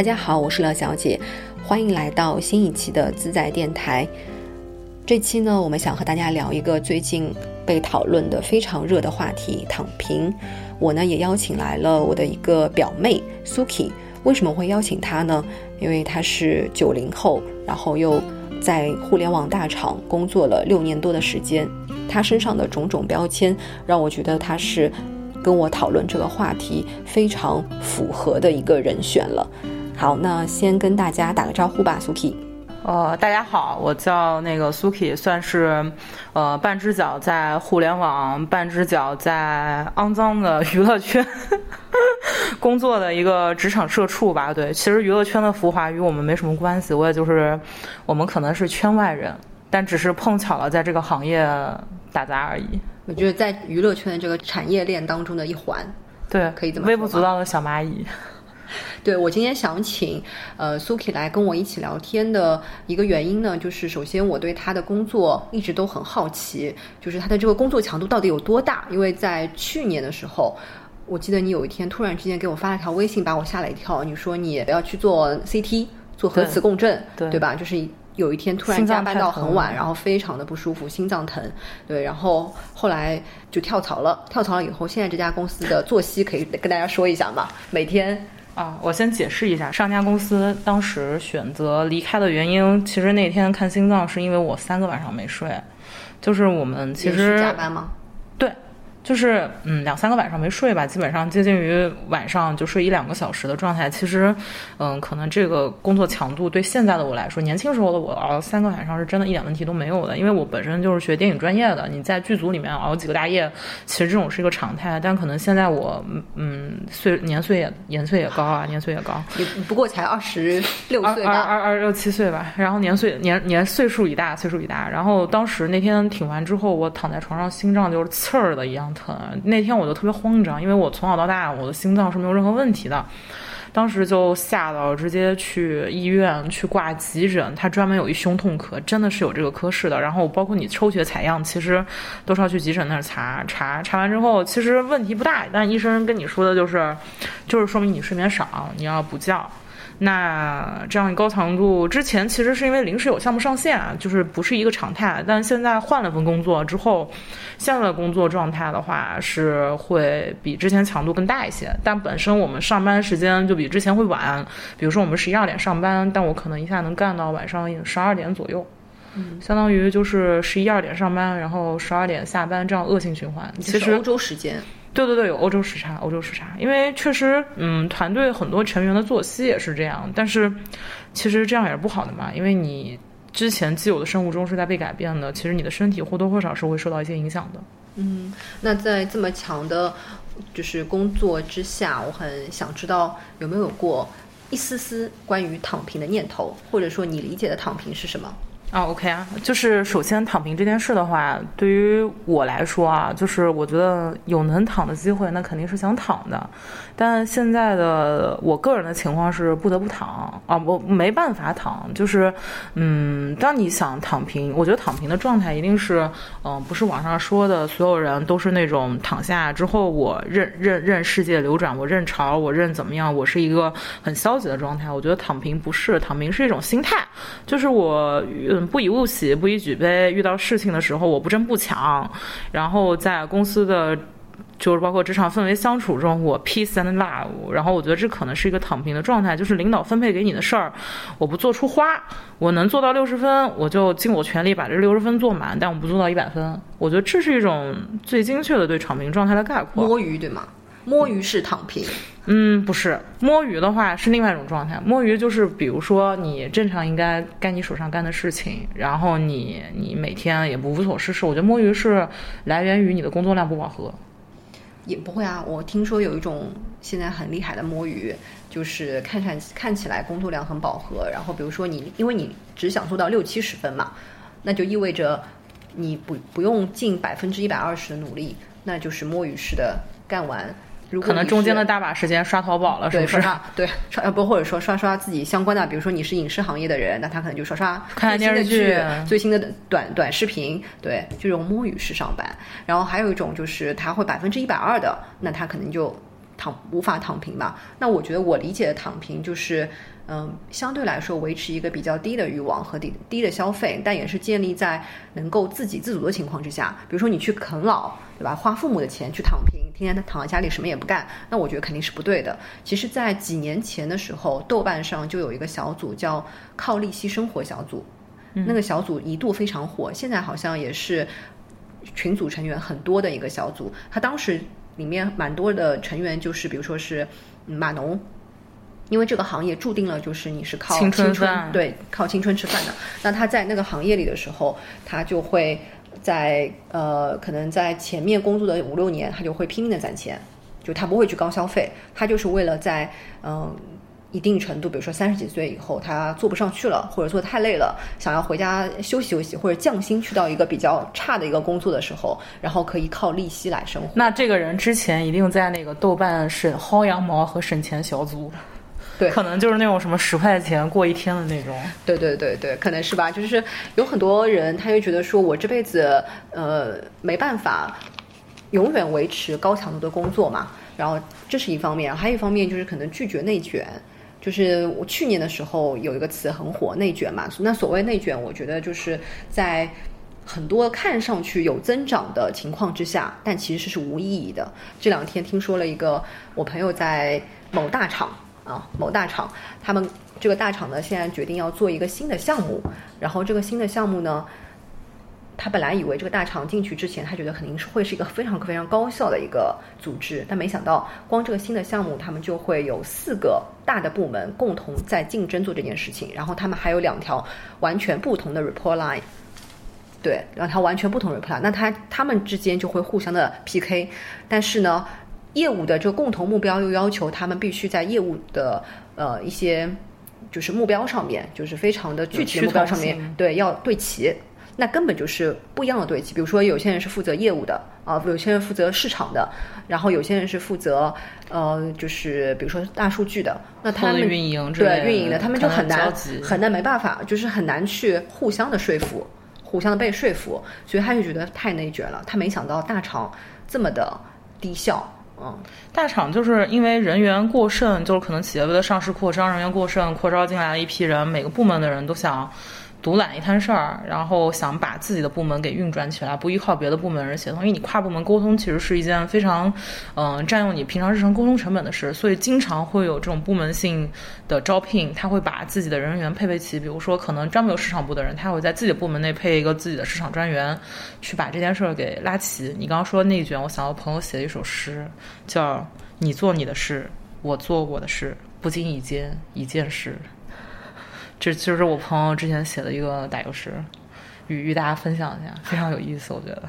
大家好，我是乐小姐，欢迎来到新一期的自在电台。这期呢，我们想和大家聊一个最近被讨论的非常热的话题——躺平。我呢也邀请来了我的一个表妹 Suki。为什么会邀请她呢？因为她是九零后，然后又在互联网大厂工作了六年多的时间。她身上的种种标签，让我觉得她是跟我讨论这个话题非常符合的一个人选了。好，那先跟大家打个招呼吧，Suki。呃，大家好，我叫那个 Suki，算是呃半只脚在互联网，半只脚在肮脏的娱乐圈 工作的一个职场社畜吧。对，其实娱乐圈的浮华与我们没什么关系，我也就是我们可能是圈外人，但只是碰巧了在这个行业打杂而已。我觉得在娱乐圈的这个产业链当中的一环，对，可以这么微不足道的小蚂蚁。对我今天想请呃 Suki 来跟我一起聊天的一个原因呢，就是首先我对他的工作一直都很好奇，就是他的这个工作强度到底有多大？因为在去年的时候，我记得你有一天突然之间给我发了条微信，把我吓了一跳。你说你要去做 CT，做核磁共振，对对吧？就是有一天突然加班到很晚，然后非常的不舒服，心脏疼。对，然后后来就跳槽了。跳槽了以后，现在这家公司的作息可以跟大家说一下嘛？每天。啊，我先解释一下，上家公司当时选择离开的原因，其实那天看心脏是因为我三个晚上没睡，就是我们其实加班吗？就是嗯两三个晚上没睡吧，基本上接近于晚上就睡一两个小时的状态。其实，嗯，可能这个工作强度对现在的我来说，年轻时候的我熬三个晚上是真的一点问题都没有的。因为我本身就是学电影专业的，你在剧组里面熬几个大夜，其实这种是一个常态。但可能现在我嗯岁年岁也年岁也高啊，年岁也高，也不过才二十六岁吧，二二二六七岁吧。然后年岁年年岁数已大，岁数已大。然后当时那天挺完之后，我躺在床上，心脏就是刺儿的一样。疼，那天我就特别慌张，因为我从小到大我的心脏是没有任何问题的，当时就吓到直接去医院去挂急诊，他专门有一胸痛科，真的是有这个科室的。然后包括你抽血采样，其实都是要去急诊那儿查查，查完之后其实问题不大，但医生跟你说的就是，就是说明你睡眠少，你要补觉。那这样高强度之前其实是因为临时有项目上线，就是不是一个常态。但现在换了份工作之后，现在的工作状态的话是会比之前强度更大一些。但本身我们上班时间就比之前会晚，比如说我们十一二点上班，但我可能一下能干到晚上十二点左右，嗯，相当于就是十一二点上班，然后十二点下班，这样恶性循环。其实欧洲时间。对对对，有欧洲时差，欧洲时差。因为确实，嗯，团队很多成员的作息也是这样。但是，其实这样也是不好的嘛，因为你之前既有的生物钟是在被改变的，其实你的身体或多或少是会受到一些影响的。嗯，那在这么强的，就是工作之下，我很想知道有没有过一丝丝关于躺平的念头，或者说你理解的躺平是什么？啊，OK 啊，就是首先躺平这件事的话，对于我来说啊，就是我觉得有能躺的机会，那肯定是想躺的。但现在的我个人的情况是不得不躺啊，我没办法躺。就是，嗯，当你想躺平，我觉得躺平的状态一定是，嗯，不是网上说的所有人都是那种躺下之后我任任任世界流转，我任潮，我任怎么样，我是一个很消极的状态。我觉得躺平不是躺平，是一种心态，就是我。嗯不以物喜，不以举悲。遇到事情的时候，我不争不抢。然后在公司的，就是包括职场氛围相处中，我 peace and love。然后我觉得这可能是一个躺平的状态，就是领导分配给你的事儿，我不做出花。我能做到六十分，我就尽我全力把这六十分做满，但我不做到一百分。我觉得这是一种最精确的对躺平状态的概括。摸鱼对吗？摸鱼是躺平，嗯，不是摸鱼的话是另外一种状态。摸鱼就是比如说你正常应该干你手上干的事情，然后你你每天也不无所事事。我觉得摸鱼是来源于你的工作量不饱和。也不会啊，我听说有一种现在很厉害的摸鱼，就是看看看起来工作量很饱和，然后比如说你因为你只想做到六七十分嘛，那就意味着你不不用尽百分之一百二十的努力，那就是摸鱼式的干完。可能中间的大把时间刷淘宝了，是不是？对，刷不或者说刷刷自己相关的，比如说你是影视行业的人，那他可能就刷刷看电视剧、最新的短短视频，对，这种摸鱼式上班。然后还有一种就是他会百分之一百二的，那他可能就躺无法躺平吧？那我觉得我理解的躺平就是，嗯，相对来说维持一个比较低的欲望和低低的消费，但也是建立在能够自给自足的情况之下。比如说你去啃老，对吧？花父母的钱去躺平，天天躺在家里什么也不干，那我觉得肯定是不对的。其实，在几年前的时候，豆瓣上就有一个小组叫“靠利息生活小组”，那个小组一度非常火，现在好像也是群组成员很多的一个小组。他当时里面蛮多的成员就是，比如说是嗯码农。因为这个行业注定了就是你是靠青春春对靠青春吃饭的。那他在那个行业里的时候，他就会在呃可能在前面工作的五六年，他就会拼命的攒钱，就他不会去高消费，他就是为了在嗯、呃一定程度，比如说三十几岁以后，他做不上去了，或者做得太累了，想要回家休息休息，或者降薪去到一个比较差的一个工作的时候，然后可以靠利息来生活。那这个人之前一定在那个豆瓣省薅羊毛和省钱小组，对可能就是那种什么十块钱过一天的那种。对对对对，可能是吧。就是有很多人，他就觉得说我这辈子呃没办法永远维持高强度的工作嘛，然后这是一方面，还有一方面就是可能拒绝内卷。就是我去年的时候有一个词很火，内卷嘛。那所谓内卷，我觉得就是在很多看上去有增长的情况之下，但其实是无意义的。这两天听说了一个，我朋友在某大厂啊，某大厂，他们这个大厂呢现在决定要做一个新的项目，然后这个新的项目呢，他本来以为这个大厂进去之前，他觉得肯定是会是一个非常非常高效的一个组织，但没想到光这个新的项目，他们就会有四个大的部门共同在竞争做这件事情，然后他们还有两条完全不同的 report line。对，两条完全不同 reply，那他他们之间就会互相的 PK，但是呢，业务的这个共同目标又要求他们必须在业务的呃一些就是目标上面，就是非常的具体的目标上面对，要对齐。那根本就是不一样的对齐。比如说，有些人是负责业务的啊、有些人负责市场的，然后有些人是负责呃，就是比如说大数据的。那他们运营对运营的，他们就很难很难没办法，就是很难去互相的说服，互相的被说服，所以他就觉得太内卷了。他没想到大厂这么的低效，嗯，大厂就是因为人员过剩，就是可能企业为了上市扩张，人员过剩，扩招进来了一批人，每个部门的人都想独揽一摊事儿，然后想把自己的部门给运转起来，不依靠别的部门人协同。因为你跨部门沟通其实是一件非常，嗯、占用你平常日常沟通成本的事，所以经常会有这种部门性的招聘，他会把自己的人员配备齐。比如说，可能专门有市场部的人，他会在自己的部门内配一个自己的市场专员，去把这件事儿给拉齐。你刚刚说内卷，我想到朋友写一首诗，叫“你做你的事，我做我的事，不经意间一件事”。这就是我朋友之前写的一个打油诗，与与大家分享一下，非常有意思，我觉得。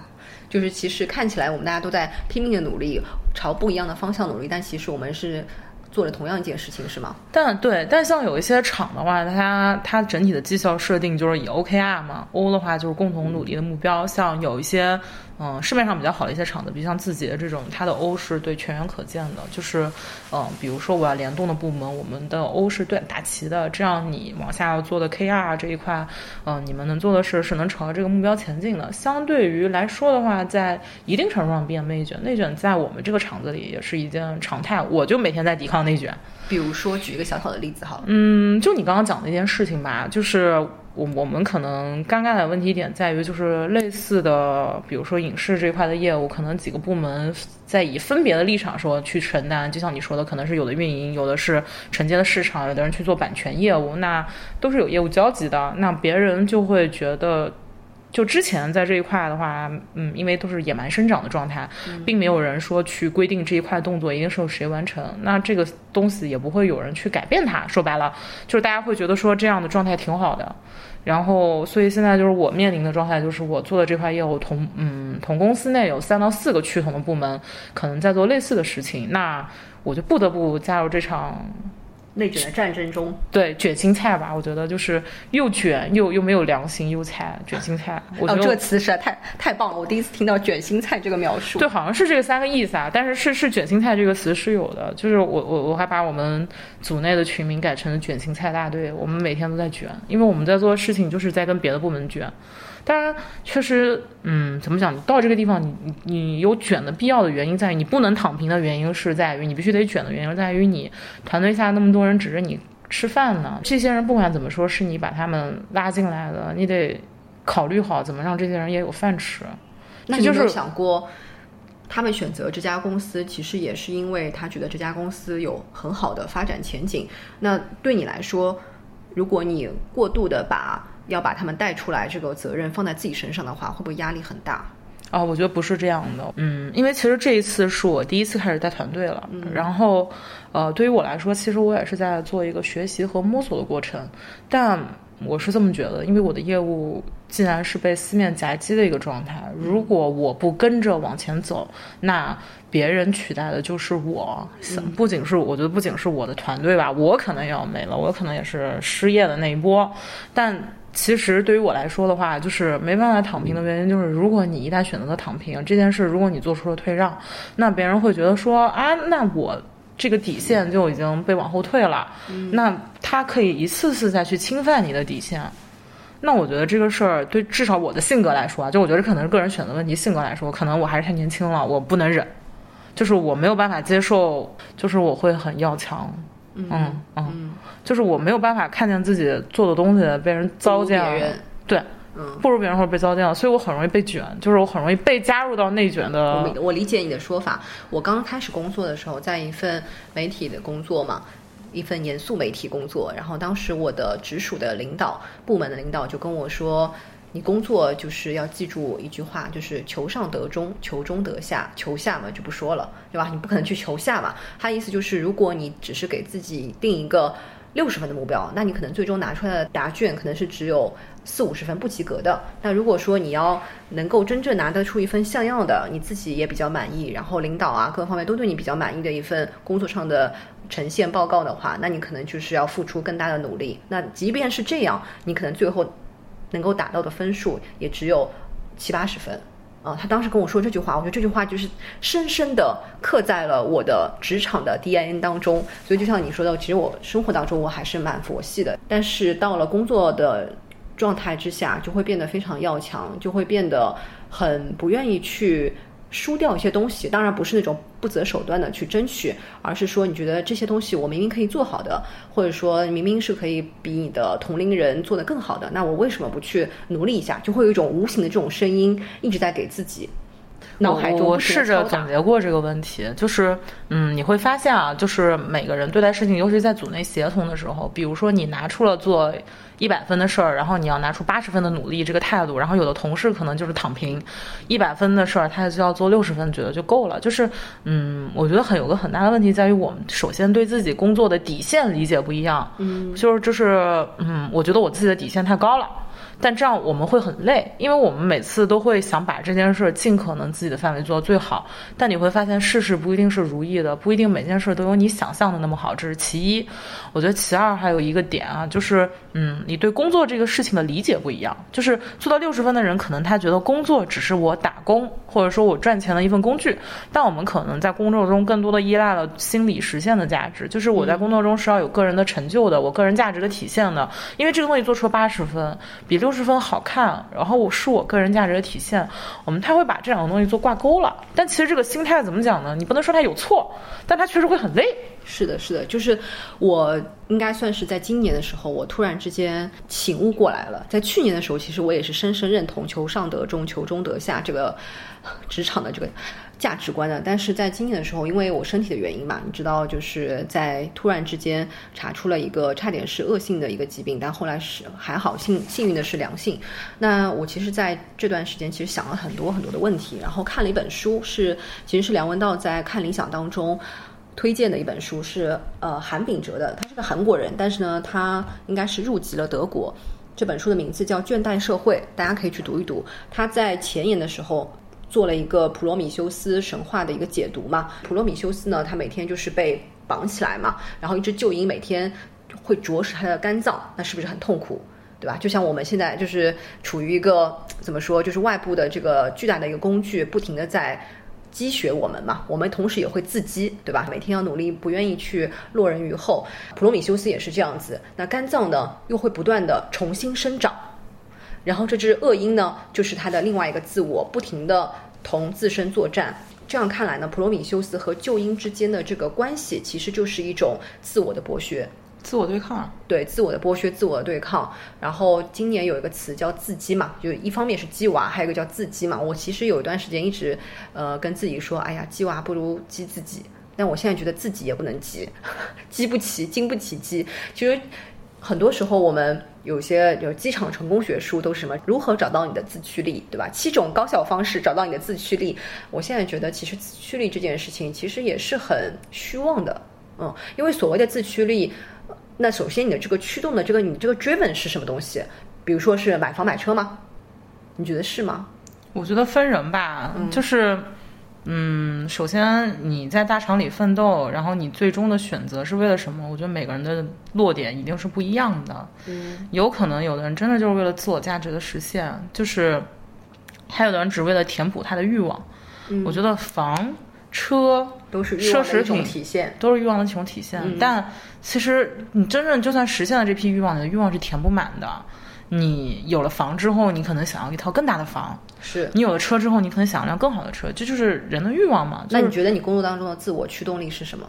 就是其实看起来我们大家都在拼命的努力，朝不一样的方向努力，但其实我们是做了同样一件事情，是吗？但对，但像有一些厂的话，它它整体的绩效设定就是以 OKR 嘛，O 的话就是共同努力的目标。像有一些嗯市面上比较好的一些厂子，比如像字节这种，它的 O 是对全员可见的，就是嗯，比如说我要联动的部门，我们的 O 是对打齐的，这样你往下要做的 KR 这一块，嗯，你们能做的事是能朝着这个目标前进的。相对于来说的话，在一定程度上变内卷，内卷在我们这个厂子里也是一件常态，我就每天在抵抗内卷。比如说举一个小小的例子好了，嗯，就你刚刚讲的一件事情吧，就是我我们可能尴尬的问题点在于，就是类似的，比如说影视这块的业务，可能几个部门在以分别的立场说去承担，就像你说的，可能是有的运营，有的是承接的市场，有的人去做版权业务，那都是有业务交集的，那别人就会觉得。就之前在这一块的话，嗯，因为都是野蛮生长的状态，并没有人说去规定这一块动作一定是由谁完成，那这个东西也不会有人去改变它。说白了，就是大家会觉得说这样的状态挺好的。然后，所以现在就是我面临的状态，就是我做的这块业务同嗯同公司内有三到四个趋同的部门，可能在做类似的事情，那我就不得不加入这场内卷的战争中，对卷心菜吧。我觉得就是又卷又又没有良心，又菜卷心菜。我觉哦，得这个词实在太太棒了，我第一次听到“卷心菜”这个描述。对，好像是这个三个意思啊，但是是是卷心菜这个词是有的，就是我我我还把我们组内的群名改成了卷心菜大队，我们每天都在卷，因为我们在做的事情就是在跟别的部门卷，当然，确实，嗯，怎么讲？你到这个地方，你你你有卷的必要的原因在于你不能躺平的原因是在于你必须得卷的原因在于你团队下那么多人指着你吃饭呢。这些人不管怎么说，是你把他们拉进来的，你得考虑好怎么让这些人也有饭吃。那你有没有想过，他们选择这家公司，其实也是因为他觉得这家公司有很好的发展前景。那对你来说，如果你过度的把要把他们带出来，这个责任放在自己身上的话，会不会压力很大？啊，我觉得不是这样的。嗯，因为其实这一次是我第一次开始带团队了，然后，呃，对于我来说，其实我也是在做一个学习和摸索的过程。但我是这么觉得，因为我的业务既然是被四面夹击的一个状态，如果我不跟着往前走，那别人取代的就是我。不仅是我觉得，不仅是我的团队吧，我可能也要没了，我可能也是失业的那一波。但其实对于我来说的话，就是没办法躺平的原因，就是如果你一旦选择了躺平这件事，如果你做出了退让，那别人会觉得说啊，那我这个底线就已经被往后退了，那他可以一次次再去侵犯你的底线。那我觉得这个事儿对至少我的性格来说啊，就我觉得可能是个人选择问题，性格来说，可能我还是太年轻了，我不能忍，就是我没有办法接受，就是我会很要强。嗯嗯，就是我没有办法看见自己做的东西被人糟践了，对，嗯，不如别人或者被糟践了，所以我很容易被卷，就是我很容易被加入到内卷的。我我理解你的说法。我刚刚开始工作的时候，在一份媒体的工作嘛，一份严肃媒体工作，然后当时我的直属的领导部门的领导就跟我说。你工作就是要记住一句话，就是求上得中，求中得下，求下嘛就不说了，对吧？你不可能去求下嘛。他意思就是，如果你只是给自己定一个六十分的目标，那你可能最终拿出来的答卷可能是只有四五十分不及格的。那如果说你要能够真正拿得出一份像样的，你自己也比较满意，然后领导啊各方面都对你比较满意的一份工作上的呈现报告的话，那你可能就是要付出更大的努力。那即便是这样，你可能最后。能够达到的分数也只有七八十分，啊，他当时跟我说这句话，我觉得这句话就是深深的刻在了我的职场的 D N 当中。所以就像你说的，其实我生活当中我还是蛮佛系的，但是到了工作的状态之下，就会变得非常要强，就会变得很不愿意去。输掉一些东西，当然不是那种不择手段的去争取，而是说你觉得这些东西我明明可以做好的，或者说明明是可以比你的同龄人做得更好的，那我为什么不去努力一下？就会有一种无形的这种声音一直在给自己脑海中我试着总结过这个问题，就是嗯，你会发现啊，就是每个人对待事情，尤其是在组内协同的时候，比如说你拿出了做。一百分的事儿，然后你要拿出八十分的努力这个态度，然后有的同事可能就是躺平，一百分的事儿他就要做六十分，觉得就够了。就是，嗯，我觉得很有个很大的问题在于我们首先对自己工作的底线理解不一样，嗯，就是就是，嗯，我觉得我自己的底线太高了。但这样我们会很累，因为我们每次都会想把这件事尽可能自己的范围做到最好。但你会发现事事不一定是如意的，不一定每件事都有你想象的那么好，这是其一。我觉得其二还有一个点啊，就是嗯，你对工作这个事情的理解不一样。就是做到六十分的人，可能他觉得工作只是我打工或者说我赚钱的一份工具。但我们可能在工作中更多的依赖了心理实现的价值，就是我在工作中是要有个人的成就的，我个人价值的体现的。因为这个东西做出了八十分，比六。十分好看，然后我是我个人价值的体现，我们他会把这两个东西做挂钩了。但其实这个心态怎么讲呢？你不能说他有错，但他确实会很累。是的，是的，就是我应该算是在今年的时候，我突然之间醒悟过来了。在去年的时候，其实我也是深深认同“求上得中，求中得下”这个职场的这个。价值观的，但是在今年的时候，因为我身体的原因嘛，你知道，就是在突然之间查出了一个差点是恶性的一个疾病，但后来是还好，幸幸运的是良性。那我其实在这段时间其实想了很多很多的问题，然后看了一本书，是其实是梁文道在看理想当中推荐的一本书，是呃韩炳哲的，他是个韩国人，但是呢，他应该是入籍了德国。这本书的名字叫《倦怠社会》，大家可以去读一读。他在前言的时候。做了一个普罗米修斯神话的一个解读嘛？普罗米修斯呢，他每天就是被绑起来嘛，然后一只旧鹰每天会啄食他的肝脏，那是不是很痛苦，对吧？就像我们现在就是处于一个怎么说，就是外部的这个巨大的一个工具，不停的在积血我们嘛，我们同时也会自积，对吧？每天要努力，不愿意去落人于后。普罗米修斯也是这样子，那肝脏呢又会不断的重新生长。然后这只恶鹰呢，就是他的另外一个自我，不停的同自身作战。这样看来呢，普罗米修斯和旧鹰之间的这个关系，其实就是一种自我的剥削。自我对抗，对自我的剥削，自我的对抗。然后今年有一个词叫自激嘛，就一方面是鸡娃，还有一个叫自激嘛。我其实有一段时间一直呃跟自己说，哎呀，鸡娃不如激自己。但我现在觉得自己也不能激，激不起，经不起激。其实很多时候我们有些就是机场成功学书都是什么，如何找到你的自驱力，对吧？七种高效方式找到你的自驱力。我现在觉得其实自驱力这件事情其实也是很虚妄的，嗯，因为所谓的自驱力。那首先，你的这个驱动的这个你这个 driven 是什么东西？比如说是买房买车吗？你觉得是吗？我觉得分人吧，就是，嗯，首先你在大厂里奋斗，然后你最终的选择是为了什么？我觉得每个人的落点一定是不一样的。嗯，有可能有的人真的就是为了自我价值的实现，就是还有的人只为了填补他的欲望。嗯，我觉得房。车都是奢侈品体现，都是欲望的一种体现。但其实你真正就算实现了这批欲望，你的欲望是填不满的。你有了房之后，你可能想要一套更大的房；是你有了车之后，你可能想要辆更好的车。这就是人的欲望嘛。那你觉得你工作当中的自我驱动力是什么？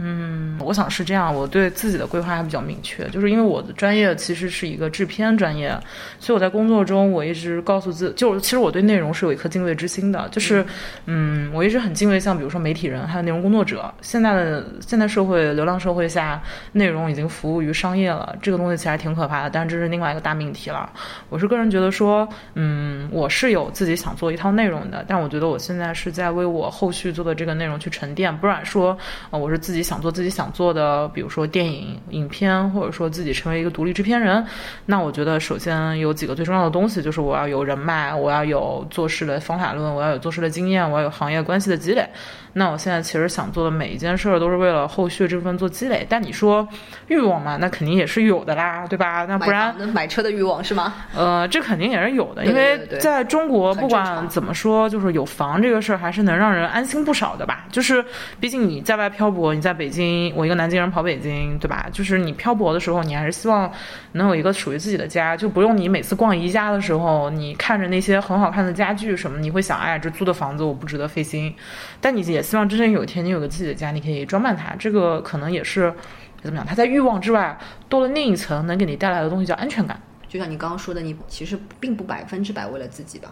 嗯，我想是这样。我对自己的规划还比较明确，就是因为我的专业其实是一个制片专业，所以我在工作中我一直告诉自，就其实我对内容是有一颗敬畏之心的。就是，嗯，我一直很敬畏，像比如说媒体人，还有内容工作者。现在的现代社会流量社会下，内容已经服务于商业了，这个东西其实还挺可怕的。但是这是另外一个大命题了。我是个人觉得说，嗯，我是有自己想做一套内容的，但我觉得我现在是在为我后续做的这个内容去沉淀，不然说，啊，我是自己。想做自己想做的，比如说电影、影片，或者说自己成为一个独立制片人，那我觉得首先有几个最重要的东西，就是我要有人脉，我要有做事的方法论，我要有做事的经验，我要有行业关系的积累。那我现在其实想做的每一件事儿都是为了后续这部分做积累。但你说欲望嘛，那肯定也是有的啦，对吧？那不然买车的欲望是吗？呃，这肯定也是有的，因为在中国不管怎么说，就是有房这个事儿还是能让人安心不少的吧。就是毕竟你在外漂泊，你在北京，我一个南京人跑北京，对吧？就是你漂泊的时候，你还是希望能有一个属于自己的家，就不用你每次逛宜家的时候，你看着那些很好看的家具什么，你会想，哎，这租的房子我不值得费心。但你也希望真正有一天你有个自己的家，你可以装扮它。这个可能也是怎么讲？它在欲望之外多了另一层能给你带来的东西，叫安全感。就像你刚刚说的，你其实并不百分之百为了自己吧。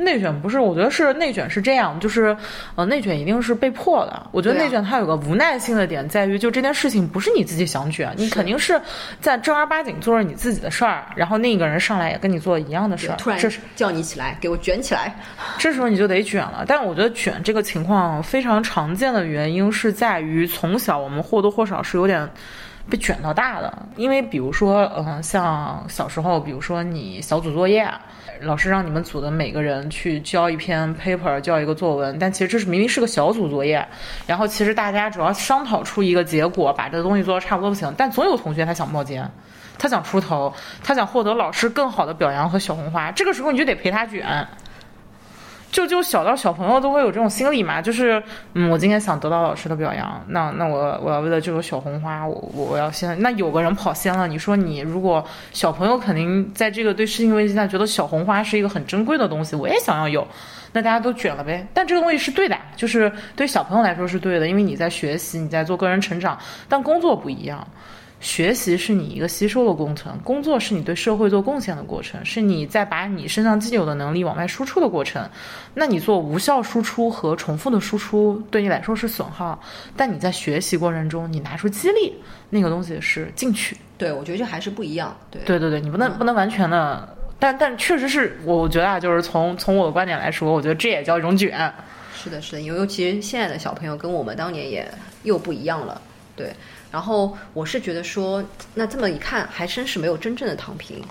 内卷不是，我觉得是内卷是这样，就是，呃，内卷一定是被迫的。我觉得内卷它有个无奈性的点在于，就这件事情不是你自己想卷，你肯定是在正儿八经做着你自己的事儿，然后另一个人上来也跟你做一样的事儿，突然叫你起来给我卷起来，这时候你就得卷了。但我觉得卷这个情况非常常见的原因是在于从小我们或多或少是有点被卷到大的，因为比如说，嗯，像小时候，比如说你小组作业。老师让你们组的每个人去交一篇 paper，交一个作文，但其实这是明明是个小组作业，然后其实大家主要商讨出一个结果，把这个东西做的差不多就行。但总有同学他想冒尖，他想出头，他想获得老师更好的表扬和小红花，这个时候你就得陪他卷。就就小到小朋友都会有这种心理嘛，就是嗯，我今天想得到老师的表扬，那那我我要为了这个小红花，我我要先，那有个人跑先了，你说你如果小朋友肯定在这个对事情危机下觉得小红花是一个很珍贵的东西，我也想要有，那大家都卷了呗。但这个东西是对的，就是对小朋友来说是对的，因为你在学习，你在做个人成长，但工作不一样。学习是你一个吸收的过程，工作是你对社会做贡献的过程，是你在把你身上既有的能力往外输出的过程。那你做无效输出和重复的输出，对你来说是损耗，但你在学习过程中，你拿出激励，那个东西是进取。对，我觉得这还是不一样。对，对对对，你不能不能完全的，但但确实是，我觉得啊，就是从从我的观点来说，我觉得这也叫一种卷。是的，是的，尤尤其是现在的小朋友跟我们当年也又不一样了。对。然后我是觉得说，那这么一看，还真是没有真正的躺平，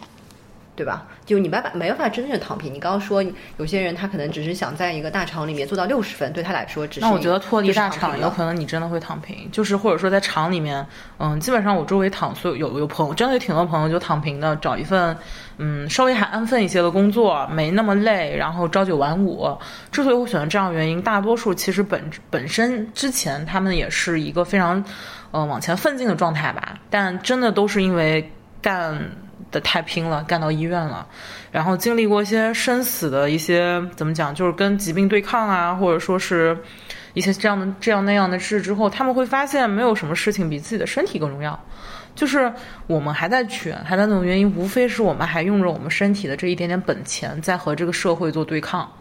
对吧？就你没法没办法真正的躺平。你刚刚说有些人他可能只是想在一个大厂里面做到六十分，对他来说只是。那我觉得脱离大厂，有可能你真的会躺平。就是或者说在厂里面，嗯，基本上我周围躺所有有有朋友，真的有挺多朋友就躺平的，找一份嗯稍微还安分一些的工作，没那么累，然后朝九晚五。之所以会选择这样的原因，大多数其实本本身之前他们也是一个非常。嗯，往前奋进的状态吧，但真的都是因为干的太拼了，干到医院了，然后经历过一些生死的一些怎么讲，就是跟疾病对抗啊，或者说是一些这样的这样那样的事之后，他们会发现没有什么事情比自己的身体更重要。就是我们还在卷，还在那种原因，无非是我们还用着我们身体的这一点点本钱，在和这个社会做对抗。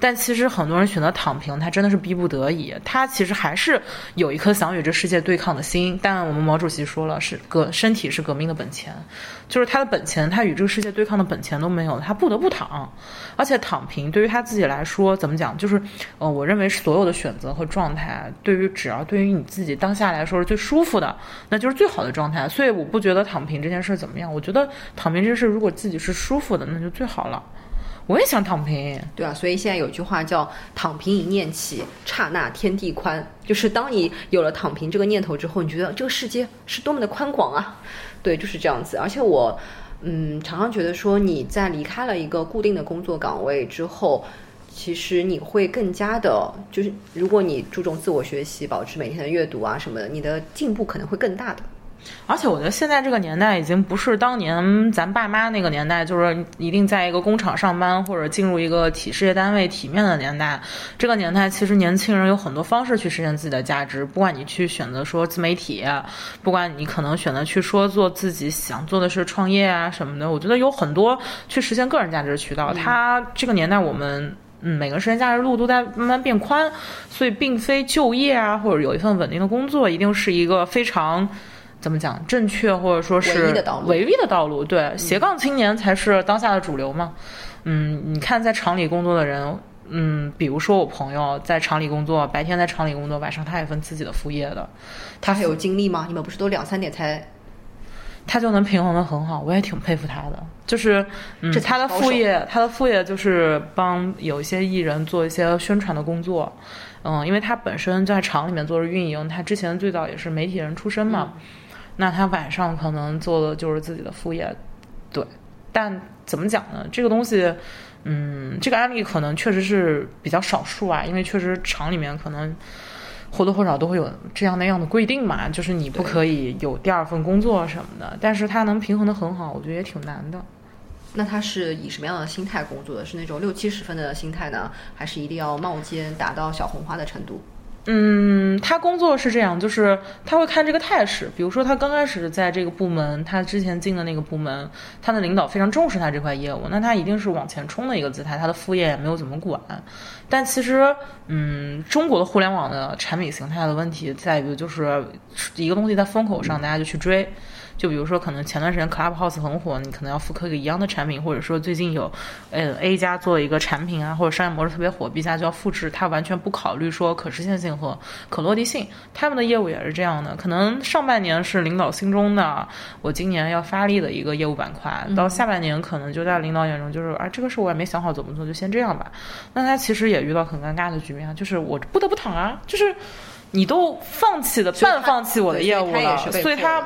但其实很多人选择躺平，他真的是逼不得已。他其实还是有一颗想与这世界对抗的心。但我们毛主席说了，是革身体是革命的本钱，就是他的本钱，他与这个世界对抗的本钱都没有，他不得不躺。而且躺平对于他自己来说，怎么讲？就是呃，我认为所有的选择和状态，对于只要对于你自己当下来说是最舒服的，那就是最好的状态。所以我不觉得躺平这件事怎么样。我觉得躺平这件事，如果自己是舒服的，那就最好了。我也想躺平，对啊，所以现在有句话叫“躺平一念起，刹那天地宽”，就是当你有了躺平这个念头之后，你觉得这个世界是多么的宽广啊！对，就是这样子。而且我，嗯，常常觉得说你在离开了一个固定的工作岗位之后，其实你会更加的，就是如果你注重自我学习，保持每天的阅读啊什么的，你的进步可能会更大的。而且我觉得现在这个年代已经不是当年咱爸妈那个年代，就是一定在一个工厂上班或者进入一个体事业单位体面的年代。这个年代其实年轻人有很多方式去实现自己的价值，不管你去选择说自媒体，不管你可能选择去说做自己想做的是创业啊什么的，我觉得有很多去实现个人价值的渠道。它这个年代我们嗯每个实现价值路都在慢慢变宽，所以并非就业啊或者有一份稳定的工作一定是一个非常。怎么讲？正确或者说是唯一的道路，对，斜杠青年才是当下的主流嘛。嗯，你看在厂里工作的人，嗯，比如说我朋友在厂里工作，白天在厂里工作，晚上他也分自己的副业的。他还有精力吗？你们不是都两三点才？他就能平衡的很好，我也挺佩服他的。就是这他的副业，他的副业就是帮有一些艺人做一些宣传的工作。嗯，因为他本身在厂里面做着运营，他之前最早也是媒体人出身嘛。那他晚上可能做的就是自己的副业，对。但怎么讲呢？这个东西，嗯，这个案例可能确实是比较少数啊，因为确实厂里面可能或多或少都会有这样那样的规定嘛，就是你不可以有第二份工作什么的。但是他能平衡的很好，我觉得也挺难的。那他是以什么样的心态工作的？是那种六七十分的心态呢，还是一定要冒尖达到小红花的程度？嗯，他工作是这样，就是他会看这个态势。比如说，他刚开始在这个部门，他之前进的那个部门，他的领导非常重视他这块业务，那他一定是往前冲的一个姿态。他的副业也没有怎么管。但其实，嗯，中国的互联网的产品形态的问题在于，就是一个东西在风口上，大家就去追。就比如说，可能前段时间 Clubhouse 很火，你可能要复刻一个一样的产品，或者说最近有，嗯 A 家做一个产品啊，或者商业模式特别火，B 家就要复制，它完全不考虑说可实现性和可落地性。他们的业务也是这样的，可能上半年是领导心中的我今年要发力的一个业务板块，到下半年可能就在领导眼中就是啊，这个事我也没想好怎么做，就先这样吧。那他其实也遇到很尴尬的局面，就是我不得不躺啊，就是你都放弃的半放弃我的业务了，所以他。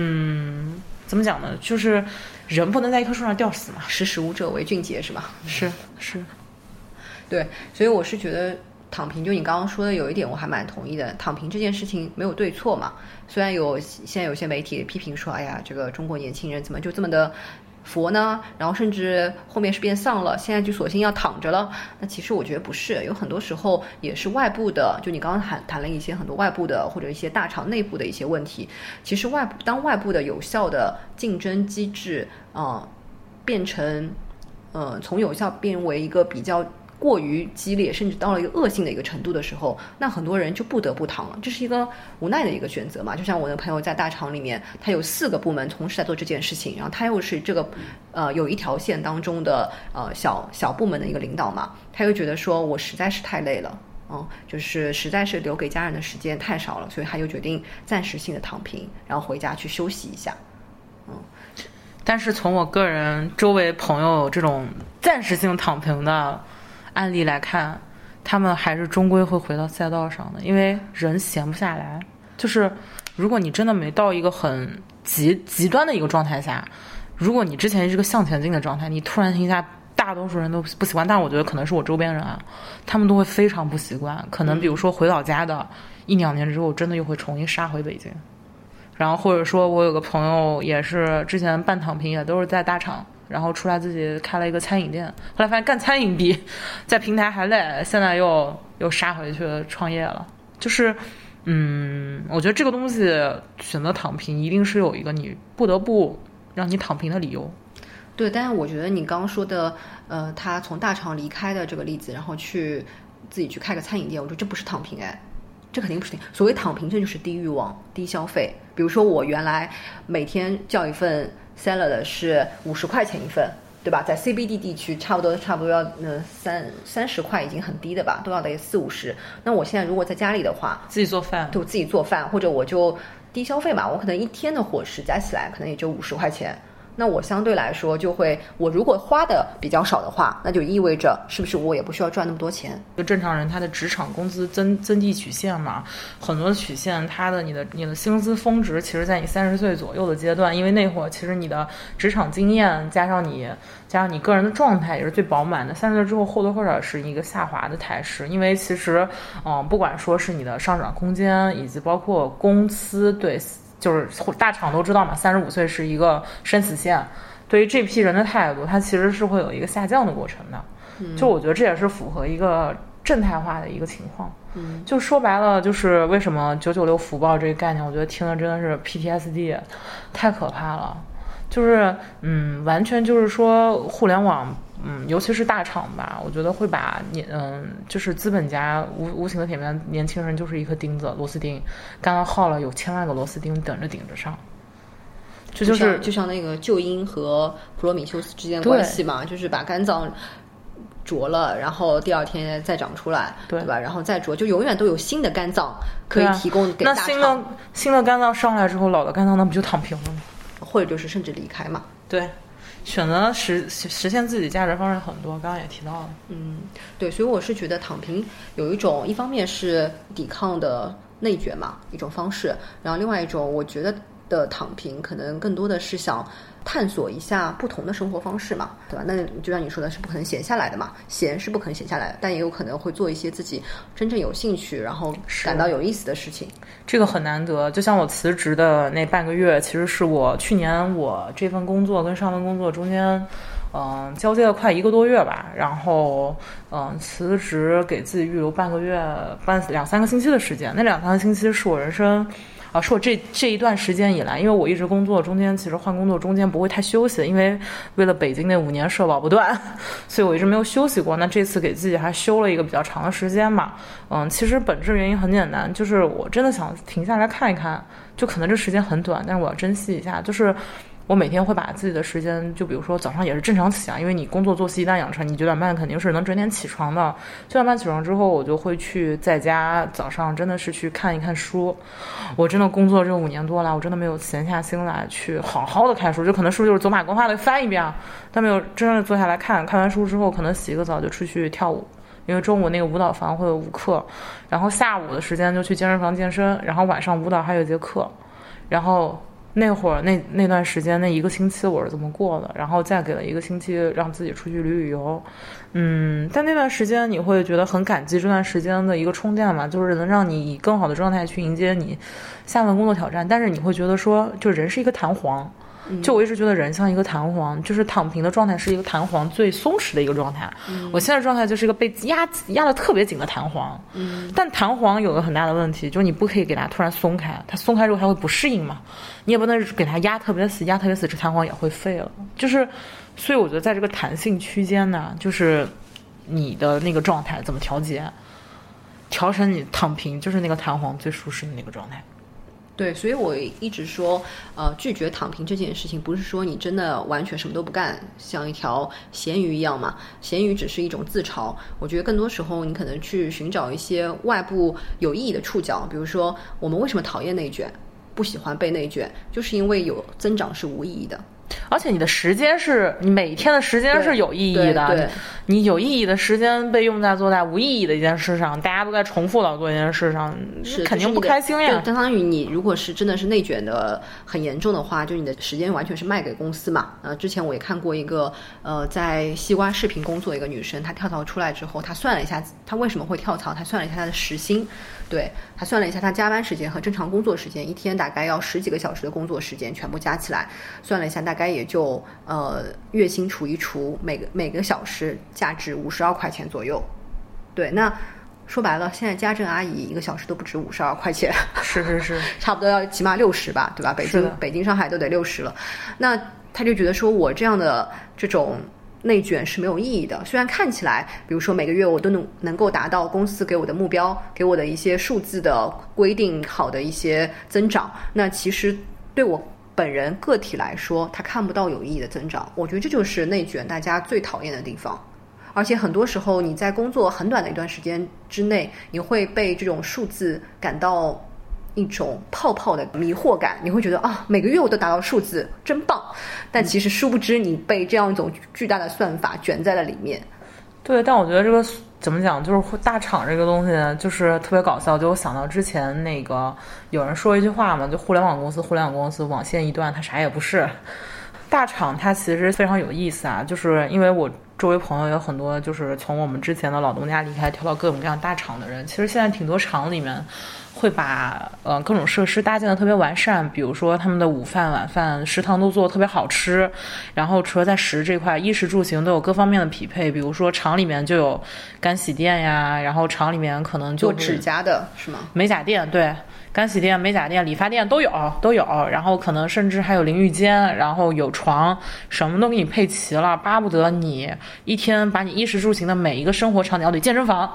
嗯，怎么讲呢？就是人不能在一棵树上吊死嘛。识时务者为俊杰，是吧？是是，对。所以我是觉得躺平，就你刚刚说的有一点，我还蛮同意的。躺平这件事情没有对错嘛。虽然有现在有些媒体批评说，哎呀，这个中国年轻人怎么就这么的。佛呢？然后甚至后面是变丧了，现在就索性要躺着了。那其实我觉得不是，有很多时候也是外部的。就你刚刚谈谈了一些很多外部的或者一些大厂内部的一些问题。其实外部当外部的有效的竞争机制啊变成呃从有效变为一个比较。过于激烈，甚至到了一个恶性的一个程度的时候，那很多人就不得不躺了。这是一个无奈的一个选择嘛？就像我的朋友在大厂里面，他有四个部门同时在做这件事情，然后他又是这个呃有一条线当中的呃小小部门的一个领导嘛，他又觉得说我实在是太累了，嗯，就是实在是留给家人的时间太少了，所以他就决定暂时性的躺平，然后回家去休息一下，嗯。但是从我个人周围朋友这种暂时性躺平的。案例来看，他们还是终归会回到赛道上的，因为人闲不下来。就是如果你真的没到一个很极极端的一个状态下，如果你之前是个向前进的状态，你突然停下，大多数人都不习惯。但我觉得可能是我周边人啊，他们都会非常不习惯。可能比如说回老家的，一两年之后真的又会重新杀回北京。然后或者说我有个朋友也是之前半躺平，也都是在大厂，然后出来自己开了一个餐饮店，后来发现干餐饮比 在平台还累，现在又又杀回去创业了。就是，嗯，我觉得这个东西选择躺平，一定是有一个你不得不让你躺平的理由。对，但是我觉得你刚刚说的，呃，他从大厂离开的这个例子，然后去自己去开个餐饮店，我觉得这不是躺平哎。这肯定不是所谓躺平，这就是低欲望、低消费。比如说，我原来每天叫一份 salad 是五十块钱一份，对吧？在 CBD 地区，差不多差不多要呃三三十块，已经很低的吧，都要得四五十。那我现在如果在家里的话，自己做饭，就自己做饭，或者我就低消费嘛，我可能一天的伙食加起来可能也就五十块钱。那我相对来说就会，我如果花的比较少的话，那就意味着是不是我也不需要赚那么多钱？就正常人他的职场工资增增递曲线嘛，很多曲线，它的你的你的薪资峰值，其实在你三十岁左右的阶段，因为那会儿其实你的职场经验加上你加上你个人的状态也是最饱满的。三十岁之后或多或少是一个下滑的态势，因为其实嗯，不管说是你的上涨空间，以及包括公司对。就是大厂都知道嘛，三十五岁是一个生死线。对于这批人的态度，它其实是会有一个下降的过程的。就我觉得这也是符合一个正态化的一个情况。嗯，就说白了，就是为什么九九六福报这个概念，我觉得听的真的是 PTSD，太可怕了。就是嗯，完全就是说互联网。嗯，尤其是大厂吧，我觉得会把年嗯，就是资本家无无形的铁面，年轻人就是一颗钉子，螺丝钉，干了耗了，有千万个螺丝钉等着顶着上。这就是就像那个旧因和普罗米修斯之间的关系嘛，就是把肝脏啄了，然后第二天再长出来，对吧？然后再啄，就永远都有新的肝脏可以提供给大厂。那新的新的肝脏上来之后，老的肝脏那不就躺平了吗？或者就是甚至离开嘛？对。选择实实现自己价值方式很多，刚刚也提到了。嗯，对，所以我是觉得躺平有一种，一方面是抵抗的内卷嘛，一种方式，然后另外一种，我觉得的躺平可能更多的是想。探索一下不同的生活方式嘛，对吧？那就像你说的，是不可能闲下来的嘛，闲是不可能闲下来的，但也有可能会做一些自己真正有兴趣，然后感到有意思的事情。这个很难得。就像我辞职的那半个月，其实是我去年我这份工作跟上份工作中间，嗯，交接了快一个多月吧。然后，嗯，辞职给自己预留半个月、半两三个星期的时间。那两三个星期是我人生。啊，是我这这一段时间以来，因为我一直工作中间，其实换工作中间不会太休息，因为为了北京那五年社保不断，所以我一直没有休息过。那这次给自己还休了一个比较长的时间嘛，嗯，其实本质原因很简单，就是我真的想停下来看一看，就可能这时间很短，但是我要珍惜一下，就是。我每天会把自己的时间，就比如说早上也是正常起啊，因为你工作作息一旦养成，你九点半肯定是能准点起床的。九点半起床之后，我就会去在家早上真的是去看一看书。我真的工作这五年多了，我真的没有闲下心来去好好的看书，就可能书就是走马观花的翻一遍，但没有真正的坐下来看。看完书之后，可能洗个澡就出去跳舞，因为中午那个舞蹈房会有舞课，然后下午的时间就去健身房健身，然后晚上舞蹈还有一节课，然后。那会儿那那段时间那一个星期我是怎么过的，然后再给了一个星期让自己出去旅旅游，嗯，但那段时间你会觉得很感激这段时间的一个充电嘛，就是能让你以更好的状态去迎接你下份工作挑战，但是你会觉得说，就人是一个弹簧。就我一直觉得人像一个弹簧，就是躺平的状态是一个弹簧最松弛的一个状态。我现在状态就是一个被压压的特别紧的弹簧。但弹簧有个很大的问题，就是你不可以给它突然松开，它松开之后它会不适应嘛。你也不能给它压特别死，压特别死，这弹簧也会废了。就是，所以我觉得在这个弹性区间呢，就是你的那个状态怎么调节，调成你躺平就是那个弹簧最舒适的那个状态。对，所以我一直说，呃，拒绝躺平这件事情，不是说你真的完全什么都不干，像一条咸鱼一样嘛。咸鱼只是一种自嘲。我觉得更多时候，你可能去寻找一些外部有意义的触角，比如说，我们为什么讨厌内卷，不喜欢被内卷，就是因为有增长是无意义的。而且你的时间是你每天的时间是有意义的对，你有意义的时间被用在做在无意义的一件事上，大家都在重复老做一件事上，是肯定不开心呀。就相当于你如果是真的是内卷的很严重的话，就你的时间完全是卖给公司嘛。呃，之前我也看过一个呃在西瓜视频工作一个女生，她跳槽出来之后，她算了一下她为什么会跳槽，她算了一下她的时薪，对他算了一下他加班时间和正常工作时间，一天大概要十几个小时的工作时间，全部加起来，算了一下大概也就呃月薪除一除，每个每个小时价值五十二块钱左右。对，那说白了，现在家政阿姨一个小时都不止五十二块钱，是是是，差不多要起码六十吧，对吧？北、京北京、上海都得六十了。那他就觉得说我这样的这种内卷是没有意义的。虽然看起来，比如说每个月我都能能够达到公司给我的目标，给我的一些数字的规定好的一些增长，那其实对我。本人个体来说，他看不到有意义的增长，我觉得这就是内卷大家最讨厌的地方。而且很多时候，你在工作很短的一段时间之内，你会被这种数字感到一种泡泡的迷惑感，你会觉得啊，每个月我都达到数字，真棒。但其实殊不知，你被这样一种巨大的算法卷在了里面。对，但我觉得这个怎么讲，就是大厂这个东西，就是特别搞笑。就我想到之前那个有人说一句话嘛，就互联网公司，互联网公司网线一断，它啥也不是。大厂它其实非常有意思啊，就是因为我周围朋友有很多，就是从我们之前的老东家离开，跳到各种各样大厂的人。其实现在挺多厂里面会把呃各种设施搭建的特别完善，比如说他们的午饭、晚饭、食堂都做的特别好吃。然后除了在食这块，衣食住行都有各方面的匹配。比如说厂里面就有干洗店呀，然后厂里面可能就做指甲的是吗？美甲店对。干洗店、美甲店、理发店都有，都有。然后可能甚至还有淋浴间，然后有床，什么都给你配齐了。巴不得你一天把你衣食住行的每一个生活场景，要得健身房，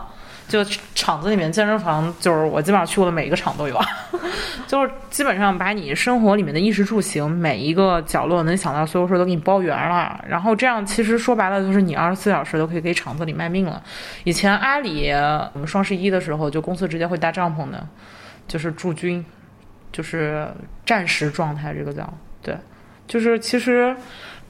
就厂子里面健身房，就是我基本上去过的每一个厂都有，就是基本上把你生活里面的衣食住行每一个角落能想到所有事都给你包圆了。然后这样其实说白了就是你二十四小时都可以给厂子里卖命了。以前阿里我们双十一的时候，就公司直接会搭帐篷的。就是驻军，就是战时状态，这个叫对，就是其实，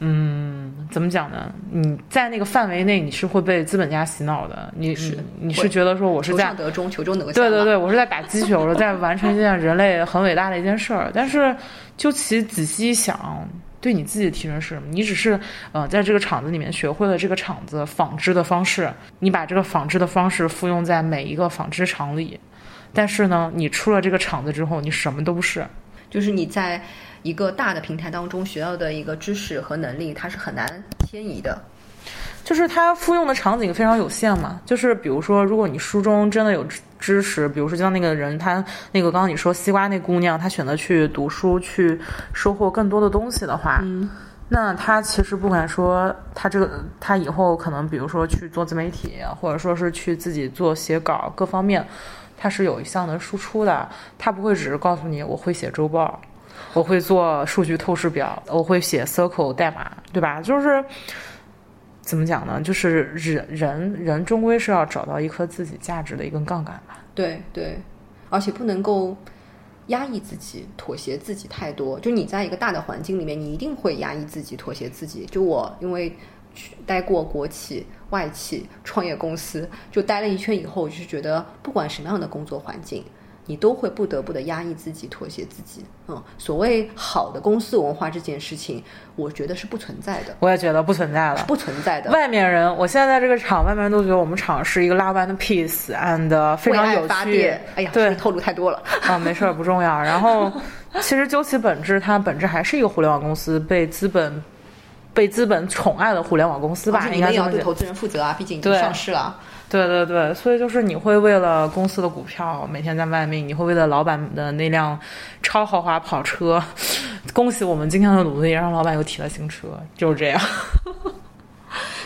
嗯，怎么讲呢？你在那个范围内，你是会被资本家洗脑的。你是你是觉得说我是在得中求中得对对对，我是在打鸡血，我是在完成一件人类很伟大的一件事儿。但是就其仔细一想，对你自己的提升是什么？你只是呃，在这个厂子里面学会了这个厂子纺织的方式，你把这个纺织的方式复用在每一个纺织厂里。但是呢，你出了这个厂子之后，你什么都不是。就是你在一个大的平台当中学到的一个知识和能力，它是很难迁移的。就是它复用的场景非常有限嘛。就是比如说，如果你书中真的有知识，比如说就像那个人，他那个刚刚你说西瓜那姑娘，她选择去读书，去收获更多的东西的话，嗯，那她其实不管说她这个，她以后可能比如说去做自媒体，或者说是去自己做写稿各方面。它是有一项的输出的，她不会只是告诉你我会写周报，我会做数据透视表，我会写 Circle 代码，对吧？就是怎么讲呢？就是人人人终归是要找到一颗自己价值的一根杠杆吧。对对，而且不能够压抑自己、妥协自己太多。就你在一个大的环境里面，你一定会压抑自己、妥协自己。就我因为待过国企。外企创业公司就待了一圈以后，就是觉得不管什么样的工作环境，你都会不得不的压抑自己、妥协自己。嗯，所谓好的公司文化这件事情，我觉得是不存在的。我也觉得不存在了，不存在的。外面人，我现在在这个厂，外面人都觉得我们厂是一个 love and peace and 非常有趣。哎呀，对，透露太多了啊，没事儿，不重要。然后，其实究其本质，它本质还是一个互联网公司，被资本。被资本宠爱的互联网公司吧，应该也要对投资人负责啊，毕竟已经上市了。对对对，所以就是你会为了公司的股票每天在卖命，你会为了老板的那辆超豪华跑车。恭喜我们今天的努力也，让老板又提了新车，就是这样。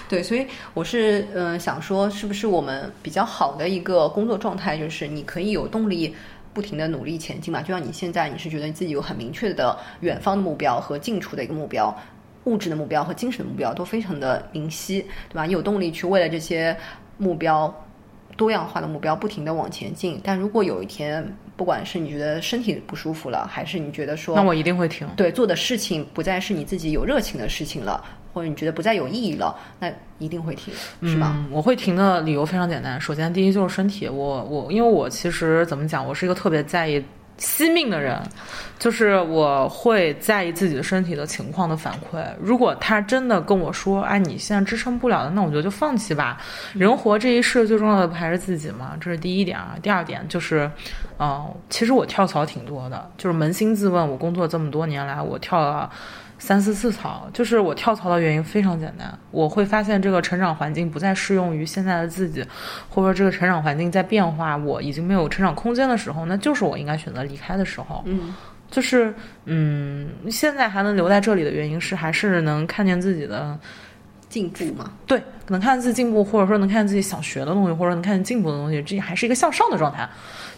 对，所以我是嗯想说，是不是我们比较好的一个工作状态，就是你可以有动力不停的努力前进嘛？就像你现在，你是觉得你自己有很明确的远方的目标和近处的一个目标。物质的目标和精神目标都非常的明晰，对吧？你有动力去为了这些目标多样化的目标不停的往前进。但如果有一天不管是你觉得身体不舒服了，还是你觉得说那我一定会停。对做的事情不再是你自己有热情的事情了，或者你觉得不再有意义了，那一定会停，是吧？嗯，我会停的理由非常简单。首先，第一就是身体，我我因为我其实怎么讲，我是一个特别在意惜命的人，就是我会在意自己的身体的情况的反馈。如果他真的跟我说，哎，你现在支撑不了了，那我觉得就放弃吧。人活这一世，最重要的不还是自己吗？这是第一点啊。第二点就是，嗯、其实我跳槽挺多的，就是扪心自问，我工作这么多年来，我跳了。三四次槽，就是我跳槽的原因非常简单，我会发现这个成长环境不再适用于现在的自己，或者说这个成长环境在变化，我已经没有成长空间的时候，那就是我应该选择离开的时候。嗯，就是嗯，现在还能留在这里的原因是还是能看见自己的进步嘛，对，能看见自己进步，或者说能看见自己想学的东西，或者能看见进步的东西，这还是一个向上的状态。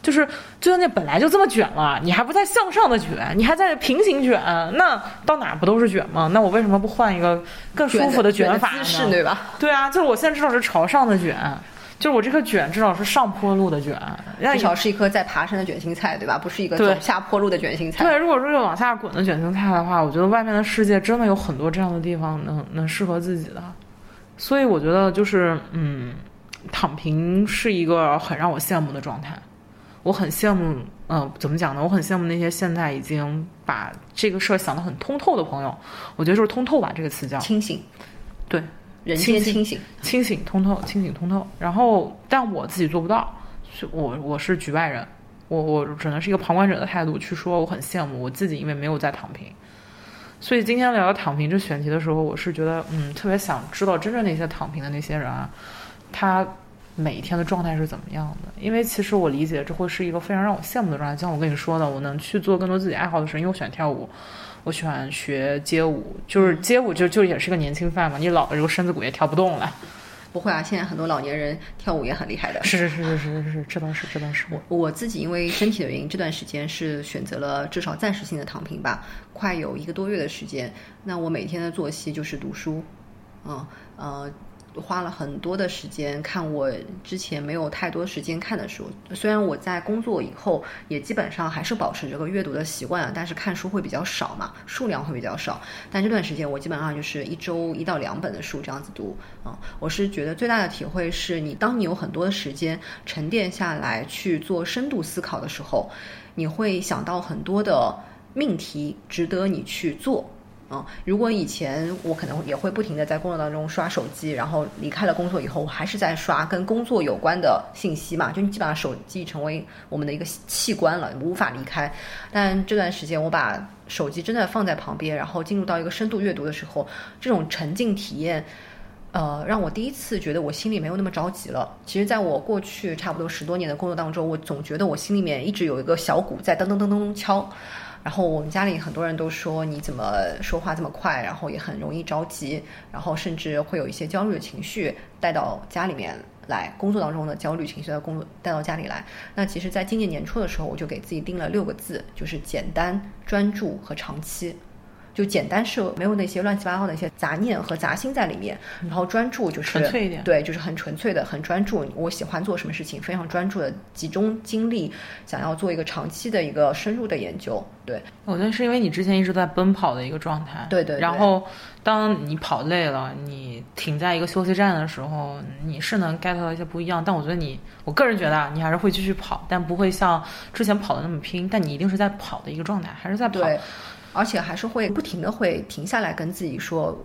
就是，就算那本来就这么卷了，你还不在向上的卷，你还在平行卷，那到哪不都是卷吗？那我为什么不换一个更舒服的卷法呢？对吧？对啊，就是我现在至少是朝上的卷，就是我这个卷至少是上坡路的卷，让至少是一颗在爬山的卷心菜，对吧？不是一个对走下坡路的卷心菜。对，如果说是往下滚的卷心菜的话，我觉得外面的世界真的有很多这样的地方能能适合自己的，所以我觉得就是嗯，躺平是一个很让我羡慕的状态。我很羡慕，嗯、怎么讲呢？我很羡慕那些现在已经把这个事儿想得很通透的朋友。我觉得就是通透吧，这个词叫清醒，对，人间清醒。清醒通透，清醒通透。然后，但我自己做不到，是我我是局外人，我我只能是一个旁观者的态度去说，我很羡慕我自己，因为没有在躺平。所以今天聊到躺平这选题的时候，我是觉得，嗯，特别想知道真正那些躺平的那些人啊，他每一天的状态是怎么样的？因为其实我理解这会是一个非常让我羡慕的状态。就像我跟你说的，我能去做更多自己爱好的事，因为我喜欢跳舞，我喜欢学街舞，就是街舞就就也是个年轻范嘛，你老了这个身子骨也跳不动了。不会啊，现在很多老年人跳舞也很厉害的。是是是是是是是，这倒是这倒是。我自己因为身体的原因，这段时间是选择了至少暂时性的躺平吧，快有一个多月的时间。那我每天的作息就是读书，嗯呃，花了很多的时间看我之前没有太多时间看的书。虽然我在工作以后也基本上还是保持这个阅读的习惯啊，但是看书会比较少嘛，数量会比较少。但这段时间我基本上就是一周一到两本的书这样子读啊、我是觉得最大的体会是你当你有很多的时间沉淀下来去做深度思考的时候，你会想到很多的命题值得你去做。嗯，如果以前我可能也会不停的在工作当中刷手机，然后离开了工作以后，我还是在刷跟工作有关的信息嘛，就你基本上手机成为我们的一个器官了，无法离开。但这段时间我把手机真的放在旁边，然后进入到一个深度阅读的时候，这种沉浸体验。呃，让我第一次觉得我心里没有那么着急了。其实，在我过去差不多十多年的工作当中，我总觉得我心里面一直有一个小鼓在噔噔噔噔敲。然后我们家里很多人都说你怎么说话这么快，然后也很容易着急，然后甚至会有一些焦虑的情绪带到家里面来，工作当中的焦虑情绪的工作带到家里来。那其实，在今年年初的时候，我就给自己定了六个字，就是简单、专注和长期。就简单是没有那些乱七八糟的一些杂念和杂心在里面，然后专注就是纯粹一点对，就是很纯粹的、很专注。我喜欢做什么事情，非常专注的集中精力，想要做一个长期的一个深入的研究。对，我觉得是因为你之前一直在奔跑的一个状态，对对对然后当你跑累了，你停在一个休息站的时候，你是能 get 到一些不一样。但我觉得你，我个人觉得啊，你还是会继续跑，但不会像之前跑的那么拼。但你一定是在跑的一个状态，还是在跑。对，而且还是会不停的会停下来跟自己说。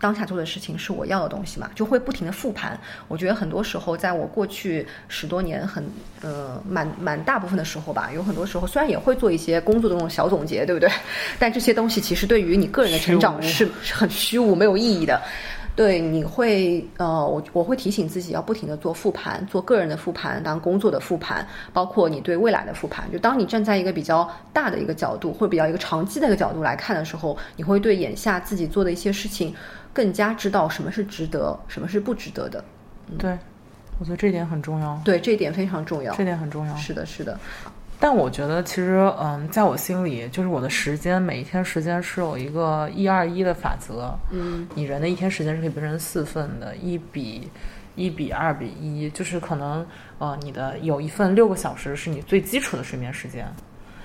当下做的事情是我要的东西嘛，就会不停的复盘。我觉得很多时候，在我过去十多年很呃蛮蛮大部分的时候吧，有很多时候虽然也会做一些工作的那种小总结，对不对？但这些东西其实对于你个人的成长是很虚无、没有意义的。对，你会呃，我我会提醒自己要不停的做复盘，做个人的复盘，当工作的复盘，包括你对未来的复盘。就当你站在一个比较大的一个角度，或者比较一个长期的一个角度来看的时候，你会对眼下自己做的一些事情更加知道什么是值得，什么是不值得的。对，我觉得这一点很重要，对，这一点非常重要这。点很重要。是的，是的，但我觉得其实，嗯，在我心里，就是我的时间，每一天时间是有一个一二一的法则。嗯，你人的一天时间是可以分成四份的，一比一比二比一，就是可能呃你的有一份六个小时是你最基础的睡眠时间，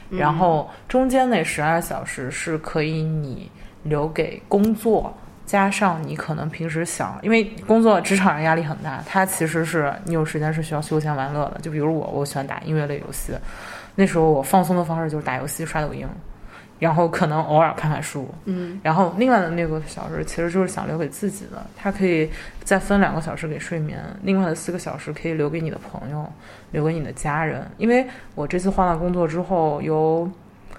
然后中间那十二小时是可以你留给工作。加上你可能平时想，因为工作职场上压力很大，它其实是你有时间是需要休闲玩乐的。就比如我，我喜欢打音乐类游戏，那时候我放松的方式就是打游戏、刷抖音，然后可能偶尔看看书。嗯，然后另外的那个小时其实就是想留给自己的，它可以再分两个小时给睡眠，另外的四个小时可以留给你的朋友，留给你的家人。因为我这次换了工作之后，有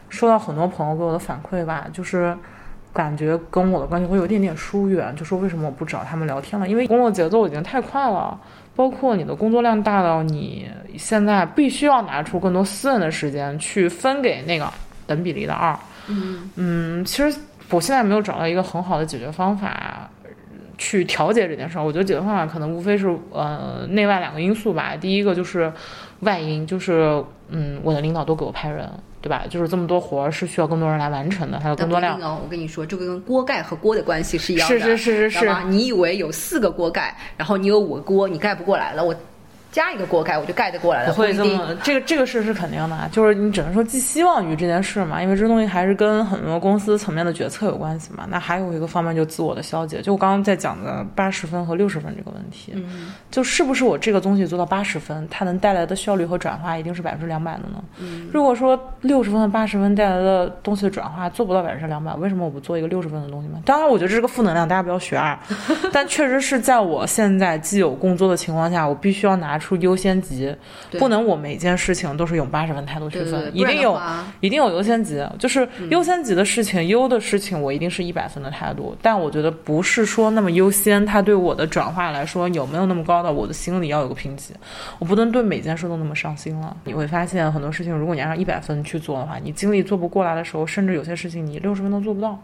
收到很多朋友给我的反馈吧，就是。感觉跟我的关系会有一点点疏远，就说为什么我不找他们聊天了？因为工作节奏已经太快了，包括你的工作量大到你现在必须要拿出更多私人的时间去分给那个等比例的二。嗯嗯，其实我现在没有找到一个很好的解决方法去调节这件事儿。我觉得解决方法可能无非是呃内外两个因素吧。第一个就是外因，就是嗯我的领导都给我派人。对吧？就是这么多活儿是需要更多人来完成的，还有更多量。哦，我跟你说，这个跟锅盖和锅的关系是一样的。是是是是是。你以为有四个锅盖，然后你有五个锅，你盖不过来了，我。加一个锅盖，我就盖得过来了。不会这么，这个这个事是肯定的，就是你只能说寄希望于这件事嘛，因为这东西还是跟很多公司层面的决策有关系嘛。那还有一个方面就自我的消解，就我刚刚在讲的八十分和六十分这个问题，嗯，就是不是我这个东西做到八十分，它能带来的效率和转化一定是百分之两百的呢？嗯，如果说六十分和八十分带来的东西的转化做不到百分之两百，为什么我不做一个六十分的东西呢？当然，我觉得这是个负能量，大家不要学啊。但确实是在我现在既有工作的情况下，我必须要拿出优先级。不能，我每件事情都是用八十分态度去分，一定有，一定有优先级。就是优先级的事情，优的事情，我一定是一百分的态度。但我觉得不是说那么优先，它对我的转化来说有没有那么高的，我的心里要有个评级。我不能对每件事都那么上心了。你会发现很多事情，如果你按照一百分去做的话，你精力做不过来的时候，甚至有些事情你六十分都做不到。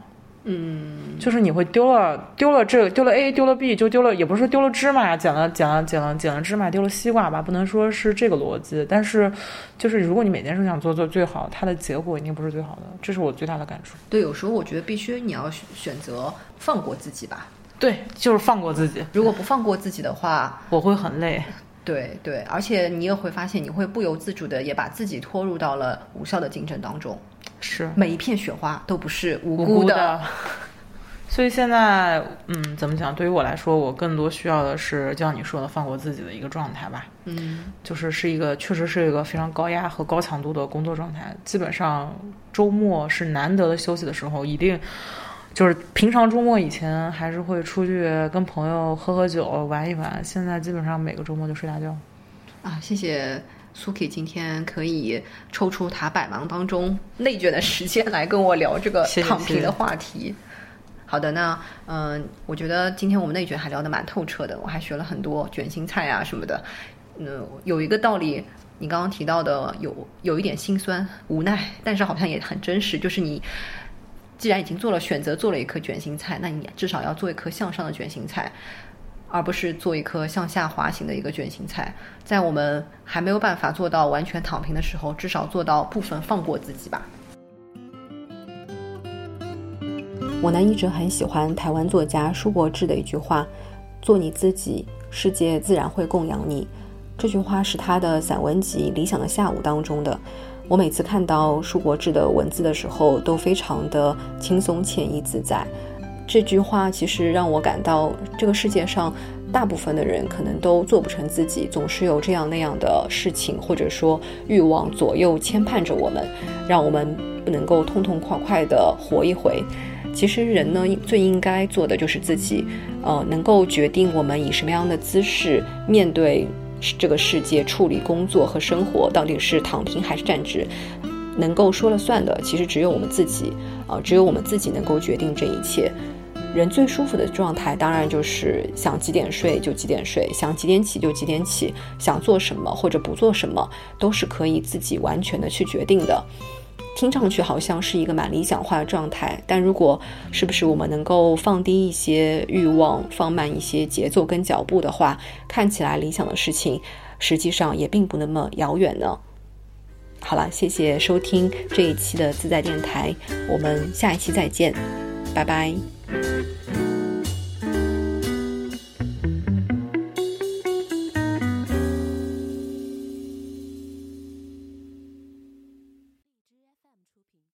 嗯，就是你会丢了丢了这丢了 A 丢了 B 就丢了，也不是说丢了芝麻捡了捡了捡了捡了芝麻丢了西瓜吧，不能说是这个逻辑。但是，就是如果你每件事想做做最好，它的结果一定不是最好的，这是我最大的感触。对，有时候我觉得必须你要选择放过自己吧。对，就是放过自己。如果不放过自己的话，我会很累。对对，而且你也会发现，你会不由自主的也把自己拖入到了无效的竞争当中。是，每一片雪花都不是无辜的。所以现在，嗯，怎么讲？对于我来说，我更多需要的是，就像你说的，放过自己的一个状态吧。嗯，就是是一个，确实是一个非常高压和高强度的工作状态。基本上周末是难得的休息的时候，一定就是平常周末以前还是会出去跟朋友喝喝酒、玩一玩。现在基本上每个周末就睡大觉。啊，谢谢。Suki 今天可以抽出他百忙当中内卷的时间来跟我聊这个躺平的话题。好的，那嗯，我觉得今天我们内卷还聊得蛮透彻的，我还学了很多卷心菜啊什么的。嗯，有一个道理，你刚刚提到的有有一点心酸无奈，但是好像也很真实，就是你既然已经做了选择，做了一颗卷心菜，那你至少要做一颗向上的卷心菜。而不是做一颗向下滑行的一个卷心菜，在我们还没有办法做到完全躺平的时候，至少做到部分放过自己吧。我呢一直很喜欢台湾作家舒国志的一句话：“做你自己，世界自然会供养你。”这句话是他的散文集《理想的下午》当中的。我每次看到舒国志的文字的时候，都非常的轻松惬意自在。这句话其实让我感到，这个世界上大部分的人可能都做不成自己，总是有这样那样的事情，或者说欲望左右牵绊着我们，让我们不能够痛痛快快的活一回。其实人呢，最应该做的就是自己，呃，能够决定我们以什么样的姿势面对这个世界，处理工作和生活，到底是躺平还是站直，能够说了算的，其实只有我们自己，啊，只有我们自己能够决定这一切。人最舒服的状态，当然就是想几点睡就几点睡，想几点起就几点起，想做什么或者不做什么，都是可以自己完全的去决定的。听上去好像是一个蛮理想化的状态，但如果是不是我们能够放低一些欲望，放慢一些节奏跟脚步的话，看起来理想的事情，实际上也并不那么遥远呢。好了，谢谢收听这一期的自在电台，我们下一期再见，拜拜。